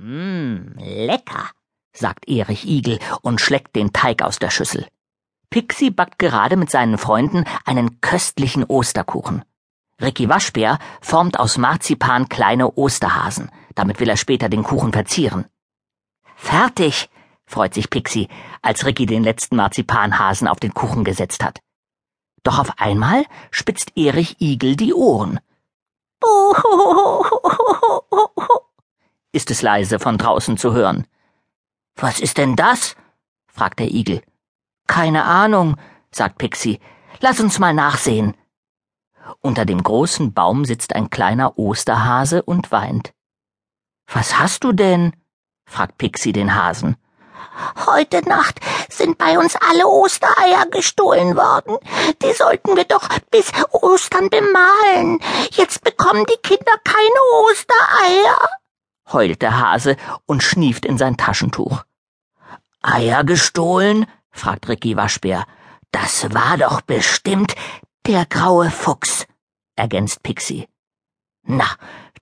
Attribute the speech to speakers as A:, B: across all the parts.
A: Mmm, lecker, sagt Erich Igel und schleckt den Teig aus der Schüssel. Pixie backt gerade mit seinen Freunden einen köstlichen Osterkuchen. Ricky Waschbär formt aus Marzipan kleine Osterhasen. Damit will er später den Kuchen verzieren. Fertig, freut sich Pixie, als Ricky den letzten Marzipanhasen auf den Kuchen gesetzt hat. Doch auf einmal spitzt Erich Igel die Ohren. Ist es leise von draußen zu hören. Was ist denn das? fragt der Igel. Keine Ahnung, sagt Pixie. Lass uns mal nachsehen. Unter dem großen Baum sitzt ein kleiner Osterhase und weint. Was hast du denn? fragt Pixie den Hasen.
B: Heute Nacht sind bei uns alle Ostereier gestohlen worden. Die sollten wir doch bis Ostern bemalen. Jetzt bekommen die Kinder keine Ostereier,
A: heult der Hase und schnieft in sein Taschentuch. Eier gestohlen? fragt Ricky Waschbär. Das war doch bestimmt der graue Fuchs, ergänzt Pixie. Na,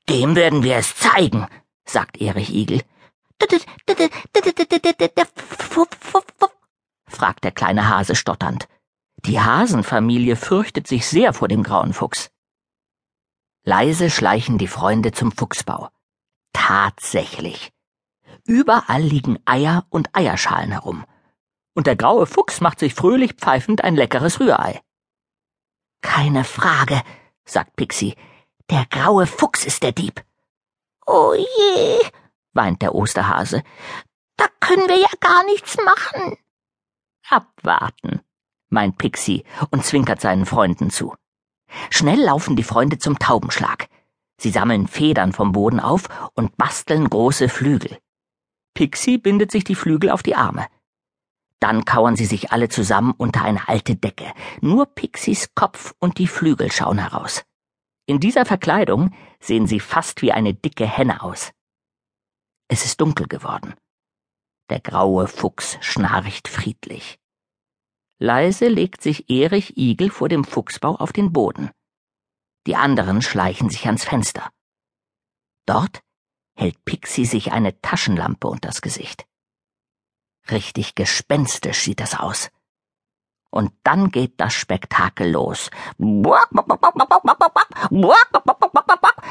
A: dem werden wir es zeigen, sagt Erich Igel fragt der kleine Hase stotternd. Die Hasenfamilie fürchtet sich sehr vor dem grauen Fuchs. Leise schleichen die Freunde zum Fuchsbau. Tatsächlich. Überall liegen Eier und Eierschalen herum. Und der graue Fuchs macht sich fröhlich pfeifend ein leckeres Rührei. Keine Frage, sagt Pixie. Der graue Fuchs ist der Dieb.
B: Oh je,
A: weint der Osterhase.
B: Da können wir ja gar nichts machen.
A: Abwarten, meint Pixie und zwinkert seinen Freunden zu. Schnell laufen die Freunde zum Taubenschlag. Sie sammeln Federn vom Boden auf und basteln große Flügel. Pixie bindet sich die Flügel auf die Arme. Dann kauern sie sich alle zusammen unter eine alte Decke. Nur Pixies Kopf und die Flügel schauen heraus. In dieser Verkleidung sehen sie fast wie eine dicke Henne aus. Es ist dunkel geworden. Der graue Fuchs schnarcht friedlich. Leise legt sich Erich Igel vor dem Fuchsbau auf den Boden. Die anderen schleichen sich ans Fenster. Dort hält Pixie sich eine Taschenlampe unters Gesicht. Richtig gespenstisch sieht es aus. Und dann geht das Spektakel los.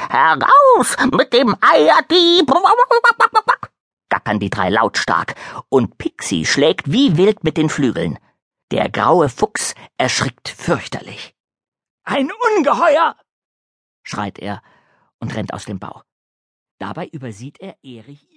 A: Heraus mit dem Eierdieb! gackern die drei lautstark, und Pixie schlägt wie wild mit den Flügeln. Der graue Fuchs erschrickt fürchterlich. Ein Ungeheuer! Schreit er und rennt aus dem Bau. Dabei übersieht er Erich